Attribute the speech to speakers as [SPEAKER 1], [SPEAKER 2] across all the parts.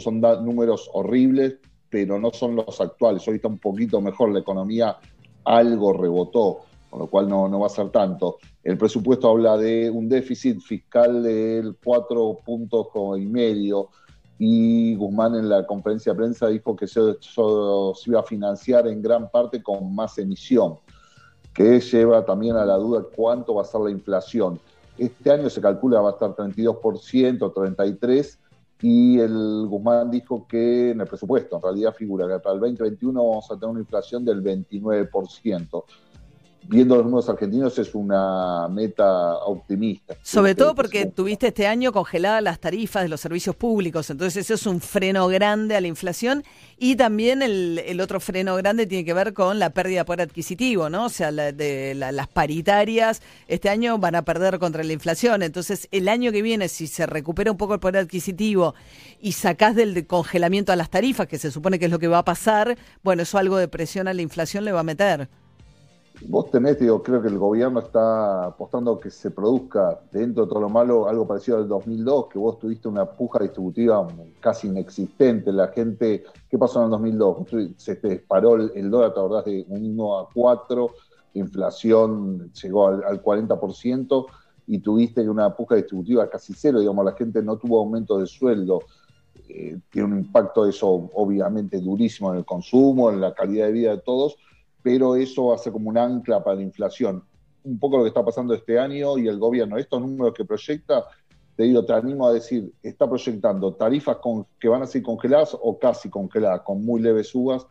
[SPEAKER 1] son números horribles, pero no son los actuales. Hoy está un poquito mejor la economía, algo rebotó, con lo cual no, no va a ser tanto. El presupuesto habla de un déficit fiscal del 4 puntos y medio y Guzmán en la conferencia de prensa dijo que se iba a financiar en gran parte con más emisión, que lleva también a la duda cuánto va a ser la inflación. Este año se calcula va a estar 32%, 33%, y el Guzmán dijo que en el presupuesto, en realidad figura que para el 2021 vamos a tener una inflación del 29% viendo los números argentinos es una meta optimista.
[SPEAKER 2] Sobre todo porque tuviste este año congeladas las tarifas de los servicios públicos, entonces eso es un freno grande a la inflación y también el, otro freno grande tiene que ver con la pérdida de poder adquisitivo, ¿no? O sea, de las paritarias este año van a perder contra la inflación, entonces el año que viene si se recupera un poco el poder adquisitivo y sacás del congelamiento a las tarifas, que se supone que es lo que va a pasar, bueno, eso algo de presión a la inflación le va a meter.
[SPEAKER 1] Vos tenés, digo, creo que el gobierno está apostando que se produzca dentro de todo lo malo algo parecido al 2002, que vos tuviste una puja distributiva casi inexistente. La gente, ¿qué pasó en el 2002? Se te disparó el, dólar, te acordás, de 1 a 4, inflación llegó al, 40% y tuviste una puja distributiva casi cero, digamos, la gente no tuvo aumento de sueldo. Eh, tiene un impacto eso obviamente durísimo en el consumo, en la calidad de vida de todos pero eso ser como un ancla para la inflación. Un poco lo que está pasando este año y el gobierno, estos números que proyecta, te digo, te animo a decir, está proyectando tarifas que van a ser congeladas o casi congeladas, con muy leves subas.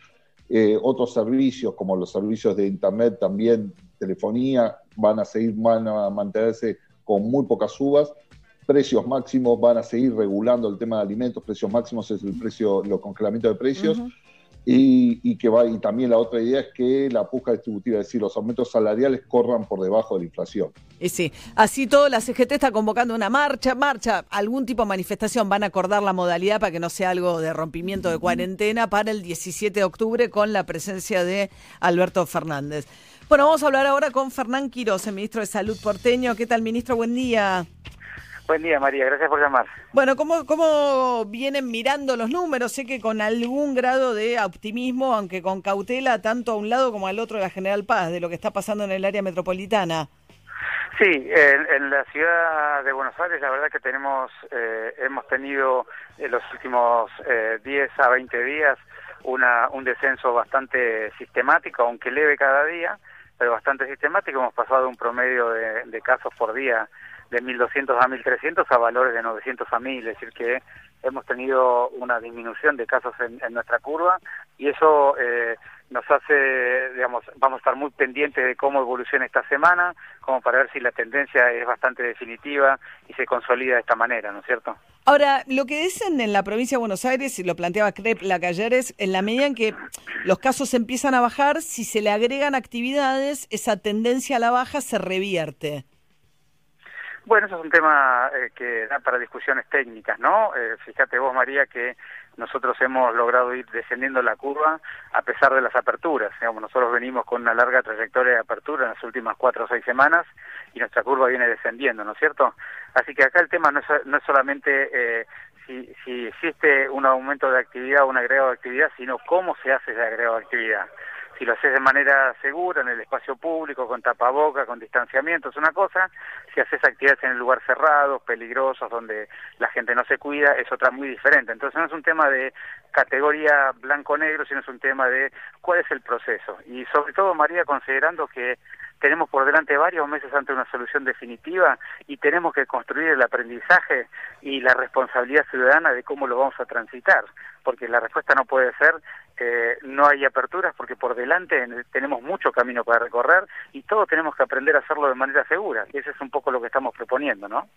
[SPEAKER 1] Eh, otros servicios, como los servicios de Internet, también telefonía, van a seguir, van a mantenerse con muy pocas subas. Precios máximos van a seguir regulando el tema de alimentos. Precios máximos es el precio, los congelamientos de precios. Y, que va, y también la otra idea es que la puja distributiva, es decir, los aumentos salariales corran por debajo de la inflación.
[SPEAKER 2] Y sí, así todo, la CGT está convocando una marcha, marcha, algún tipo de manifestación, van a acordar la modalidad para que no sea algo de rompimiento de cuarentena para el 17 de octubre con la presencia de Alberto Fernández. Bueno, vamos a hablar ahora con Fernán Quiroz, el ministro de Salud porteño. ¿Qué tal, ministro? Buen día.
[SPEAKER 3] Buen día, María. Gracias por llamar.
[SPEAKER 2] Bueno, ¿cómo, ¿cómo vienen mirando los números? Sé que con algún grado de optimismo, aunque con cautela, tanto a un lado como al otro de la General Paz, de lo que está pasando en el área metropolitana.
[SPEAKER 3] Sí, en, la ciudad de Buenos Aires la verdad que tenemos, eh, hemos tenido en los últimos eh, 10 a 20 días una, un descenso bastante sistemático, aunque leve cada día, pero bastante sistemático. Hemos pasado un promedio de, de casos por día de 1.200 a 1.300 a valores de 900 a 1.000, es decir que hemos tenido una disminución de casos en, nuestra curva y eso eh, nos hace, digamos, vamos a estar muy pendientes de cómo evoluciona esta semana, como para ver si la tendencia es bastante definitiva y se consolida de esta manera, ¿no es cierto?
[SPEAKER 2] Ahora, lo que dicen en la provincia de Buenos Aires, y lo planteaba Crep la que ayer, es en la medida en que los casos empiezan a bajar, si se le agregan actividades, esa tendencia a la baja se revierte.
[SPEAKER 3] Bueno, eso es un tema eh, que da para discusiones técnicas, ¿no? Eh, fíjate vos, María, que nosotros hemos logrado ir descendiendo la curva a pesar de las aperturas. Digamos, nosotros venimos con una larga trayectoria de apertura en las últimas cuatro o seis semanas y nuestra curva viene descendiendo, ¿no es cierto? Así que acá el tema no es, no es solamente eh, si, si existe un aumento de actividad o un agregado de actividad, sino cómo se hace ese agregado de actividad si lo haces de manera segura, en el espacio público, con tapaboca, con distanciamiento, es una cosa, si haces actividades en el lugar cerrado, peligrosos, donde la gente no se cuida, es otra muy diferente. Entonces no es un tema de categoría blanco-negro, sino es un tema de cuál es el proceso. Y sobre todo, María, considerando que tenemos por delante varios meses ante una solución definitiva y tenemos que construir el aprendizaje y la responsabilidad ciudadana de cómo lo vamos a transitar, porque la respuesta no puede ser eh, no hay aperturas porque por delante tenemos mucho camino para recorrer y todos tenemos que aprender a hacerlo de manera segura. Y ese es un poco lo que estamos proponiendo, ¿no?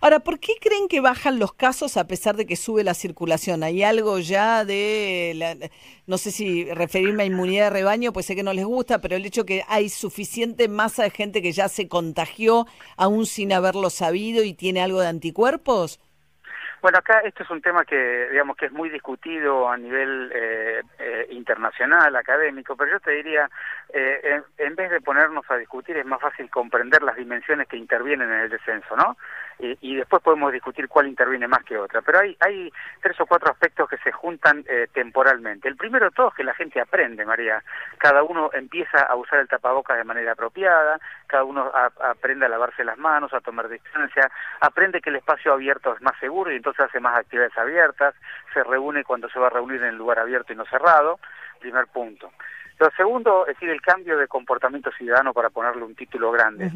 [SPEAKER 2] Ahora, ¿por qué creen que bajan los casos a pesar de que sube la circulación? ¿Hay algo ya de, no sé si referirme a inmunidad de rebaño, pues sé que no les gusta, pero el hecho que hay suficiente masa de gente que ya se contagió aún sin haberlo sabido y tiene algo de anticuerpos?
[SPEAKER 3] Bueno, acá esto es un tema que, digamos, que es muy discutido a nivel eh, eh, internacional, académico, pero yo te diría, eh, en, vez de ponernos a discutir, es más fácil comprender las dimensiones que intervienen en el descenso, ¿no? Y después podemos discutir cuál interviene más que otra. Pero hay, hay tres o cuatro aspectos que se juntan eh, temporalmente. El primero de todo es que la gente aprende, María. Cada uno empieza a usar el tapabocas de manera apropiada, cada uno aprende a lavarse las manos, a tomar distancia, aprende que el espacio abierto es más seguro y entonces hace más actividades abiertas, se reúne cuando se va a reunir en el lugar abierto y no cerrado. Primer punto. Lo segundo es decir, el cambio de comportamiento ciudadano para ponerle un título grande.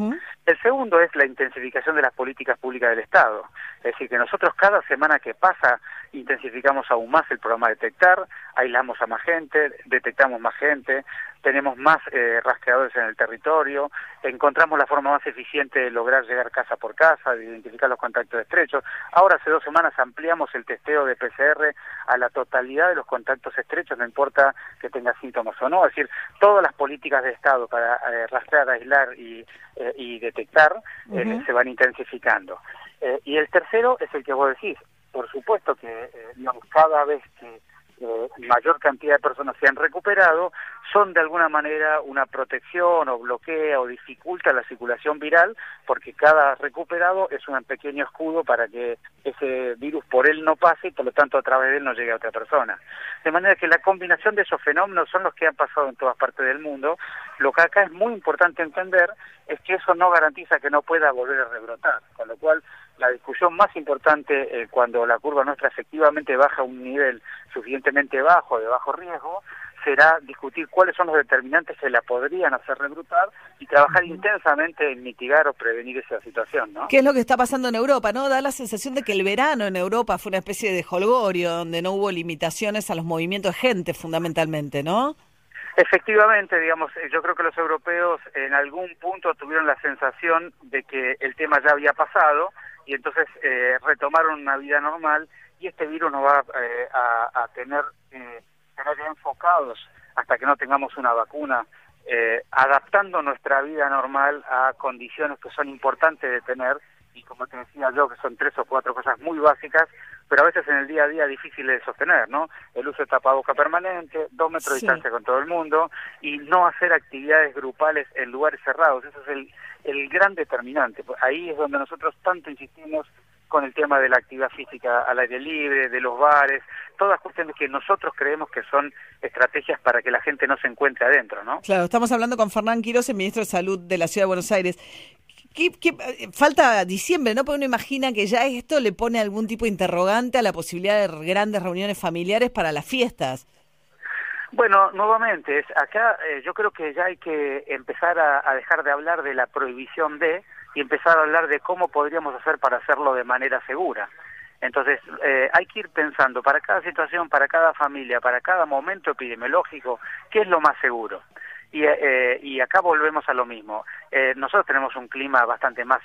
[SPEAKER 3] El segundo es la intensificación de las políticas públicas del Estado. Es decir, que nosotros cada semana que pasa intensificamos aún más el programa Detectar, aislamos a más gente, detectamos más gente, tenemos más eh, rastreadores en el territorio, encontramos la forma más eficiente de lograr llegar casa por casa, de identificar los contactos estrechos. Ahora hace dos semanas ampliamos el testeo de PCR a la totalidad de los contactos estrechos, no importa que tenga síntomas o no, es decir, todas las políticas de Estado para eh, rastrear, aislar y, eh, y detectar se van intensificando. y el tercero es el que vos decís, por supuesto que digamos, cada vez que eh, mayor cantidad de personas se han recuperado, son de alguna manera una protección o bloquea o dificulta la circulación viral, porque cada recuperado es un pequeño escudo para que ese virus por él no pase y por lo tanto a través de él no llegue a otra persona. De manera que la combinación de esos fenómenos son los que han pasado en todas partes del mundo. Lo que acá es muy importante entender es que eso no garantiza que no pueda volver a rebrotar, con lo cual la discusión más importante eh, cuando la curva nuestra efectivamente baja a un nivel suficientemente bajo, de bajo riesgo, será discutir cuáles son los determinantes que la podrían hacer rebrutar y trabajar intensamente en mitigar o prevenir esa situación, ¿no?
[SPEAKER 2] ¿Qué es lo que está pasando en Europa, no? Da la sensación de que el verano en Europa fue una especie de holgorio, donde no hubo limitaciones a los movimientos de gente, fundamentalmente, ¿no?
[SPEAKER 3] Efectivamente, digamos, eh, yo creo que los europeos en algún punto tuvieron la sensación de que el tema ya había pasado y entonces eh, retomaron una vida normal y este virus nos va eh, a, tener, eh, tener enfocados hasta que no tengamos una vacuna, eh, adaptando nuestra vida normal a condiciones que son importantes de tener y como te decía yo, que son tres o cuatro cosas muy básicas, pero a veces en el día a día difíciles de sostener, ¿no? El uso de tapaboca permanente, dos metros de distancia con todo el mundo y no hacer actividades grupales en lugares cerrados. Ese es el, el gran determinante. Ahí es donde nosotros tanto insistimos con el tema de la actividad física al aire libre, de los bares, todas cuestiones que nosotros creemos que son estrategias para que la gente no se encuentre adentro, ¿no?
[SPEAKER 2] Claro, estamos hablando con Fernán Quiroz, el ministro de Salud de la Ciudad de Buenos Aires. ¿Qué, falta diciembre, ¿no? Porque uno imagina que ya esto le pone algún tipo de interrogante a la posibilidad de grandes reuniones familiares para las fiestas.
[SPEAKER 3] Bueno, nuevamente, acá eh, yo creo que ya hay que empezar a, dejar de hablar de la prohibición de y empezar a hablar de cómo podríamos hacer para hacerlo de manera segura. Entonces, eh, hay que ir pensando para cada situación, para cada familia, para cada momento epidemiológico, qué es lo más seguro. Y, eh, y acá volvemos a lo mismo. nosotros tenemos un clima bastante más,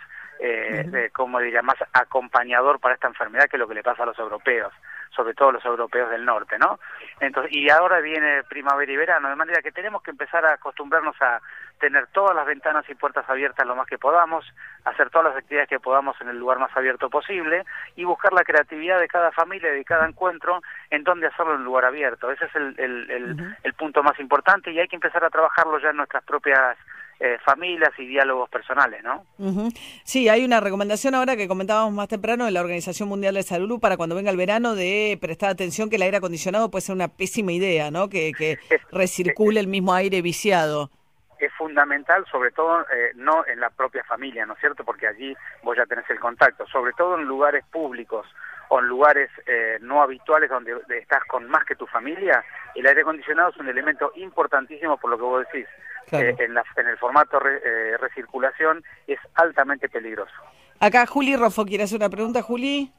[SPEAKER 3] como diría, más acompañador para esta enfermedad que lo que le pasa a los europeos sobre todo los europeos del norte, ¿no? Entonces, y ahora viene primavera y verano, de manera que tenemos que empezar a acostumbrarnos a tener todas las ventanas y puertas abiertas lo más que podamos, hacer todas las actividades que podamos en el lugar más abierto posible y buscar la creatividad de cada familia y de cada encuentro en donde hacerlo en un lugar abierto. Ese es el, el, el punto más importante y hay que empezar a trabajarlo ya en nuestras propias eh, familias y diálogos personales, ¿no?
[SPEAKER 2] Sí, hay una recomendación ahora que comentábamos más temprano de la Organización Mundial de Salud para cuando venga el verano de prestar atención que el aire acondicionado puede ser una pésima idea, ¿no? Que, que recircule el mismo aire viciado
[SPEAKER 3] es fundamental, sobre todo eh, no en la propia familia, ¿no es cierto? Porque allí vos ya tenés el contacto, sobre todo en lugares públicos o en lugares eh, no habituales donde estás con más que tu familia, el aire acondicionado es un elemento importantísimo por lo que vos decís. Eh, en, en, el formato eh, recirculación es altamente peligroso.
[SPEAKER 2] Acá Juli Rofo quiere hacer una pregunta, Juli.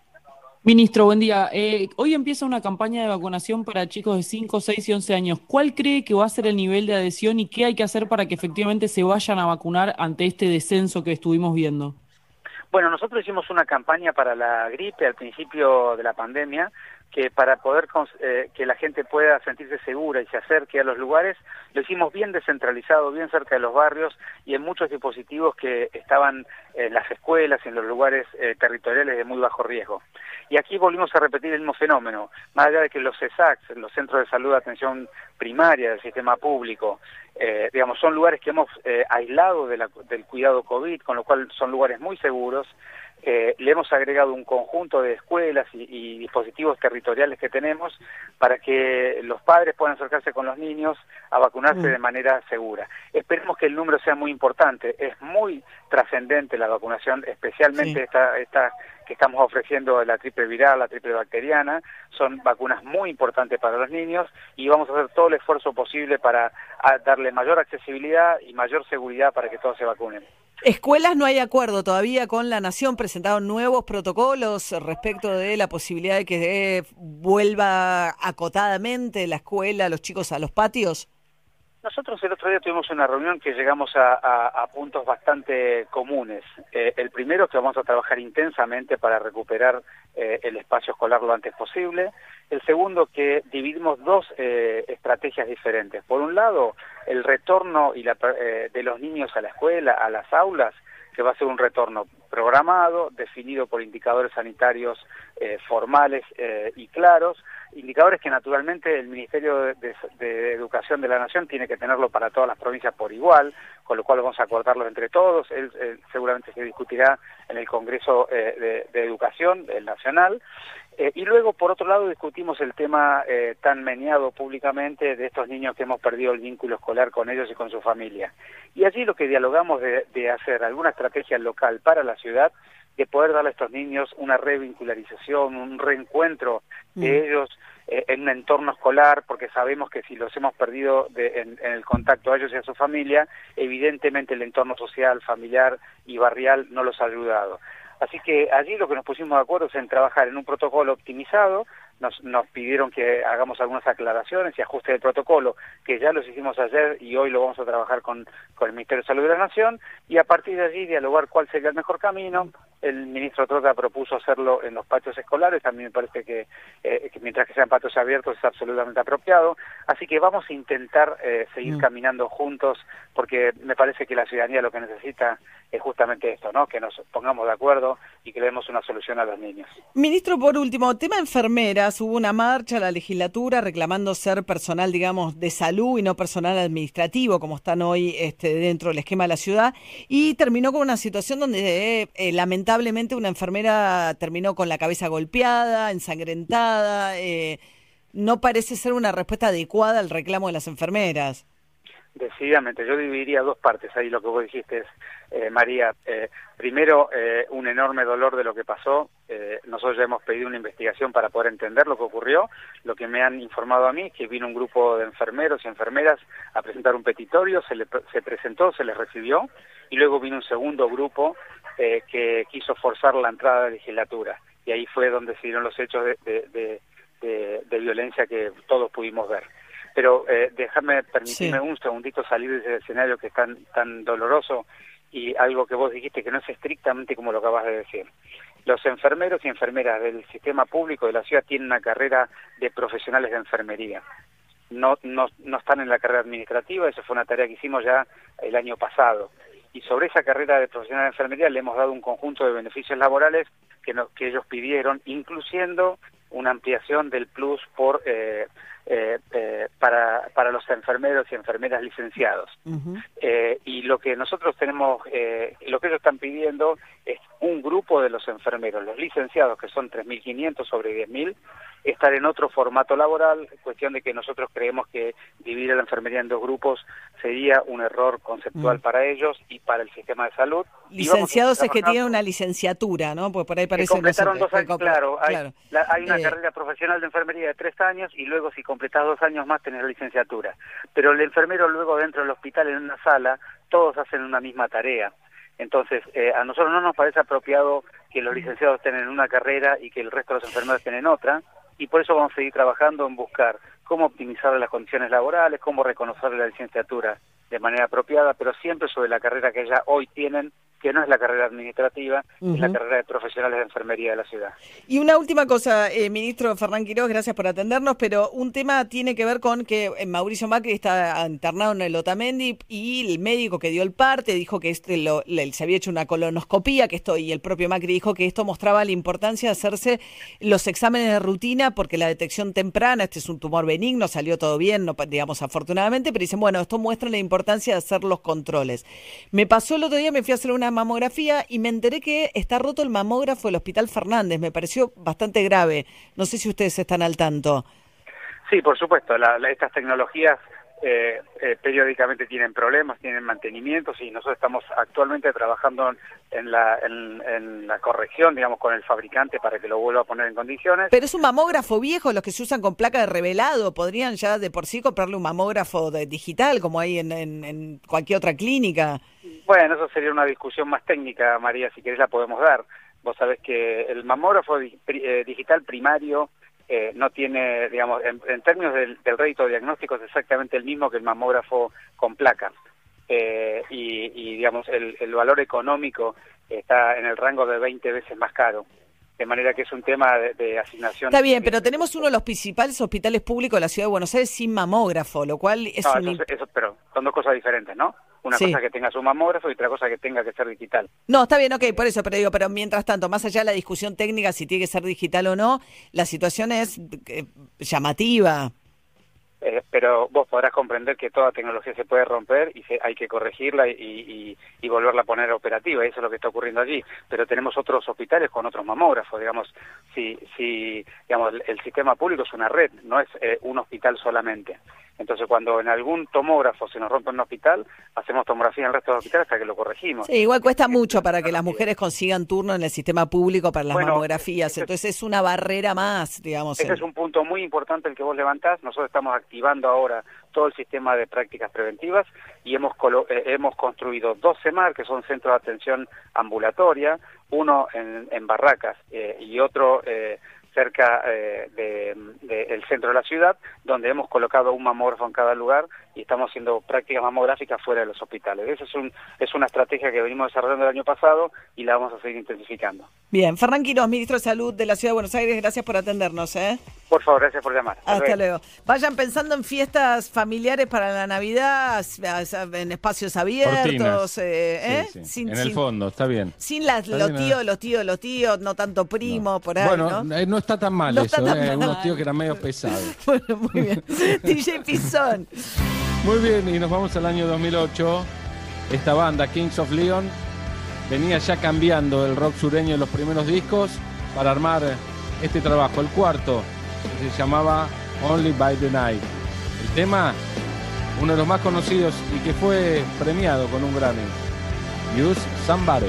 [SPEAKER 4] Ministro, buen día. Eh, hoy empieza una campaña de vacunación para chicos de 5, 6 y 11 años. ¿Cuál cree que va a ser el nivel de adhesión y qué hay que hacer para que efectivamente se vayan a vacunar ante este descenso que estuvimos viendo?
[SPEAKER 3] Bueno, nosotros hicimos una campaña para la gripe al principio de la pandemia que para poder eh, que la gente pueda sentirse segura y se acerque a los lugares, lo hicimos bien descentralizado, bien cerca de los barrios y en muchos dispositivos que estaban en las escuelas y en los lugares eh, territoriales de muy bajo riesgo. Y aquí volvimos a repetir el mismo fenómeno, más allá de que los CESACs, los Centros de Salud de Atención Primaria del sistema público, eh, digamos, son lugares que hemos aislado del cuidado COVID, con lo cual son lugares muy seguros, eh, le hemos agregado un conjunto de escuelas y, dispositivos territoriales que tenemos para que los padres puedan acercarse con los niños a vacunarse mm. de manera segura. Esperemos que el número sea muy importante. Es muy trascendente la vacunación, especialmente esta, esta que estamos ofreciendo la triple viral, la triple bacteriana, son vacunas muy importantes para los niños y vamos a hacer todo el esfuerzo posible para darle mayor accesibilidad y mayor seguridad para que todos se vacunen.
[SPEAKER 2] Escuelas no hay acuerdo todavía con la Nación, presentaron nuevos protocolos respecto de la posibilidad de que vuelva acotadamente la escuela, los chicos a los patios.
[SPEAKER 3] Nosotros el otro día tuvimos una reunión que llegamos a, puntos bastante comunes. Eh, el primero que vamos a trabajar intensamente para recuperar eh, el espacio escolar lo antes posible. El segundo que dividimos dos eh, estrategias diferentes. Por un lado, el retorno y la, de los niños a la escuela, a las aulas, que va a ser un retorno programado, definido por indicadores sanitarios formales y claros, indicadores que naturalmente el Ministerio de, Educación de la Nación tiene que tenerlo para todas las provincias por igual, con lo cual vamos a acordarlo entre todos. Él, seguramente se discutirá en el Congreso eh, de, Educación, el Nacional. Eh, y luego, por otro lado, discutimos el tema eh, tan meneado públicamente de estos niños que hemos perdido el vínculo escolar con ellos y con su familia. Y allí lo que dialogamos de, de hacer alguna estrategia local para la ciudad de poder darle a estos niños una revincularización, un reencuentro de mm. ellos eh, en un entorno escolar, porque sabemos que si los hemos perdido en, el contacto a ellos y a su familia, evidentemente el entorno social, familiar y barrial no los ha ayudado. Así que allí lo que nos pusimos de acuerdo es en trabajar en un protocolo optimizado, nos, nos pidieron que hagamos algunas aclaraciones y ajustes del protocolo, que ya los hicimos ayer y hoy lo vamos a trabajar con, con el Ministerio de Salud de la Nación, y a partir de allí dialogar cuál sería el mejor camino, el ministro Trota propuso hacerlo en los patios escolares, a mí me parece que, eh, mientras que sean patios abiertos es absolutamente apropiado, así que vamos a intentar eh, seguir mm. caminando juntos porque me parece que la ciudadanía lo que necesita es justamente esto, ¿no? que nos pongamos de acuerdo y que le demos una solución a los niños.
[SPEAKER 2] Ministro, por último, tema enfermeras, hubo una marcha a la legislatura reclamando ser personal, digamos, de salud y no personal administrativo, como están hoy este, dentro del esquema de la ciudad, y terminó con una situación donde eh, lamentablemente una enfermera terminó con la cabeza golpeada, ensangrentada. Eh, no parece ser una respuesta adecuada al reclamo de las enfermeras.
[SPEAKER 3] Decididamente, yo dividiría dos partes ahí lo que vos dijiste, eh, María. Eh, primero, un enorme dolor de lo que pasó. nosotros ya hemos pedido una investigación para poder entender lo que ocurrió. Lo que me han informado a mí es que vino un grupo de enfermeros y enfermeras a presentar un petitorio, se, le, se presentó, se les recibió, y luego vino un segundo grupo eh, que quiso forzar la entrada de la legislatura. Y ahí fue donde se dieron los hechos de, violencia que todos pudimos ver. Pero eh, déjame, permitirme un segundito salir de ese escenario que es tan, tan doloroso y algo que vos dijiste que no es estrictamente como lo acabas de decir. Los enfermeros y enfermeras del sistema público de la ciudad tienen una carrera de profesionales de enfermería. No, no, no están en la carrera administrativa, eso fue una tarea que hicimos ya el año pasado y sobre esa carrera de profesional de enfermería le hemos dado un conjunto de beneficios laborales que, que ellos pidieron, incluyendo una ampliación del plus por eh, eh, eh, para, para los enfermeros y enfermeras licenciados. y lo que nosotros tenemos, lo que ellos están pidiendo es un grupo de los enfermeros, los licenciados, que son 3.500 sobre 10.000, estar en otro formato laboral, cuestión de que nosotros creemos que dividir la enfermería en dos grupos sería un error conceptual mm. para ellos y para el sistema de salud.
[SPEAKER 2] Licenciados es que tienen una licenciatura, ¿no? Pues por ahí parece...
[SPEAKER 3] completaron dos años, claro, hay, una eh. carrera profesional de enfermería de tres años y luego si completas dos años más tenés la licenciatura. Pero el enfermero luego dentro del hospital en una sala, todos hacen una misma tarea. Entonces, eh, a nosotros no nos parece apropiado que los licenciados tengan una carrera y que el resto de los enfermeros tengan otra y por eso vamos a seguir trabajando en buscar cómo optimizar las condiciones laborales, cómo reconocer la licenciatura de manera apropiada, pero siempre sobre la carrera que ya hoy tienen que no es la carrera administrativa, es la carrera de profesionales de enfermería de la ciudad.
[SPEAKER 2] Y una última cosa, eh, ministro Fernán Quiroz, gracias por atendernos, pero un tema tiene que ver con que eh, Mauricio Macri está internado en el Otamendi y el médico que dio el parte dijo que este lo, se había hecho una colonoscopía, que esto y el propio Macri dijo que esto mostraba la importancia de hacerse los exámenes de rutina porque la detección temprana, este es un tumor benigno, salió todo bien, no, digamos afortunadamente, pero dicen, bueno, esto muestra la importancia de hacer los controles. Me pasó el otro día, me fui a hacer una mamografía y me enteré que está roto el mamógrafo del Hospital Fernández. Me pareció bastante grave. No sé si ustedes están al tanto.
[SPEAKER 3] Sí, por supuesto. estas tecnologías eh, eh, periódicamente tienen problemas, tienen mantenimientos y nosotros estamos actualmente trabajando en la, en, la corrección, digamos, con el fabricante para que lo vuelva a poner en condiciones.
[SPEAKER 2] Pero es un mamógrafo viejo, los que se usan con placa de revelado, podrían ya de por sí comprarle un mamógrafo de, digital como hay en, en, cualquier otra clínica.
[SPEAKER 3] Bueno, eso sería una discusión más técnica, María, si querés la podemos dar. Vos sabés que el mamógrafo eh, digital primario eh, no tiene, digamos, en, términos del, del, rédito diagnóstico es exactamente el mismo que el mamógrafo con placa. Eh, y, digamos, el, el, valor económico está en el rango de 20 veces más caro. De manera que es un tema de, asignación.
[SPEAKER 2] Está bien, pero tenemos uno de los principales hospitales públicos de la ciudad de Buenos Aires sin mamógrafo, lo cual es
[SPEAKER 3] un... eso, pero son dos cosas diferentes, ¿no? Una cosa que tenga su mamógrafo y otra cosa que tenga que ser digital.
[SPEAKER 2] No, está bien, ok, por eso, pero digo, pero mientras tanto, más allá de la discusión técnica si tiene que ser digital o no, la situación es eh, llamativa.
[SPEAKER 3] Eh, pero vos podrás comprender que toda tecnología se puede romper y hay que corregirla y, volverla a poner operativa, eso es lo que está ocurriendo allí. Pero tenemos otros hospitales con otros mamógrafos, digamos, si, si digamos, el, sistema público es una red, no es eh, un hospital solamente. Entonces, cuando en algún tomógrafo se nos rompe un hospital, hacemos tomografía en el resto de los hospitales hasta que lo corregimos.
[SPEAKER 2] Sí, igual cuesta mucho para que las mujeres consigan turno en el sistema público para las mamografías. Entonces, es una barrera más, digamos.
[SPEAKER 3] Ese es un punto muy importante el que vos levantás. Nosotros estamos activando ahora todo el sistema de prácticas preventivas y hemos, eh, hemos construido dos CEMAR, que son centros de atención ambulatoria, uno en, Barracas eh, y otro eh, cerca eh, del centro de la ciudad, donde hemos colocado un mamógrafo en cada lugar y estamos haciendo prácticas mamográficas fuera de los hospitales. Esa es, un, es una estrategia que venimos desarrollando el año pasado y la vamos a seguir intensificando.
[SPEAKER 2] Bien, Ferran Quiroz, ministro de Salud de la Ciudad de Buenos Aires, gracias por atendernos. ¿eh?
[SPEAKER 3] Por favor, gracias por llamar.
[SPEAKER 2] Hasta, luego. Vayan pensando en fiestas familiares para la Navidad, en espacios abiertos.
[SPEAKER 5] Eh, ¿eh? en el fondo, está bien.
[SPEAKER 2] Sin las, los tíos, los tíos, los tíos, no tanto primo, por ahí.
[SPEAKER 5] Bueno, ¿no? está tan mal eso, unos tíos que eran medio pesados.
[SPEAKER 2] bueno, muy bien. DJ Pizón.
[SPEAKER 5] Muy bien, y nos vamos al año 2008. Esta banda, Kings of Leon, venía ya cambiando el rock sureño en los primeros discos para armar este trabajo, el cuarto, que se llamaba Only by the Night. El tema, uno de los más conocidos y que fue premiado con un Grammy, Use Somebody.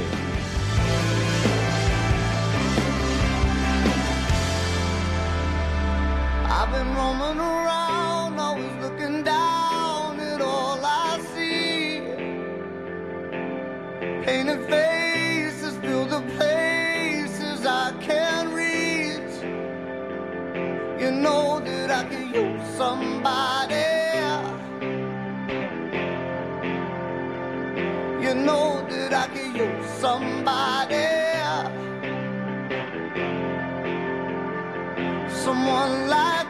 [SPEAKER 5] I could use somebody. You know that I could use somebody. Someone like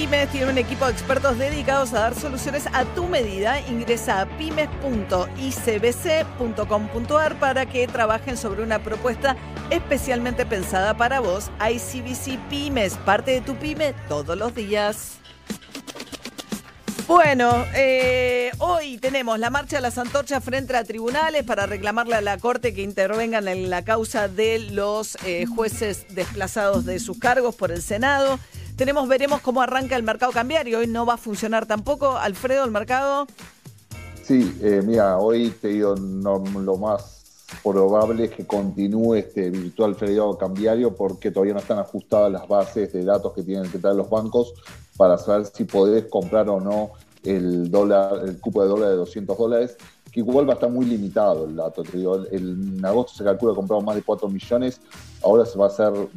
[SPEAKER 2] Pymes tiene un equipo de expertos dedicados a dar soluciones a tu medida. Ingresa a pymes.icbc.com.ar para que trabajen sobre una propuesta especialmente pensada para vos. ICBC Pymes, parte de tu pyme todos los días. Bueno, eh, hoy tenemos la marcha de las antorchas frente a tribunales para reclamarle a la Corte que intervengan en la causa de los eh, jueces desplazados de sus cargos por el Senado. Tenemos, veremos cómo arranca el mercado cambiario. Hoy no va a funcionar tampoco. Alfredo, el mercado.
[SPEAKER 1] Sí, eh, mira, hoy te digo, lo más probable es que continúe este virtual feriado cambiario porque todavía no están ajustadas las bases de datos que tienen que traer los bancos para saber si podés comprar o no el cupo de dólar de 200 dólares, que igual va a estar muy limitado el dato. Te digo, en agosto se calcula que compramos más de 4 millones, ahora se va a hacer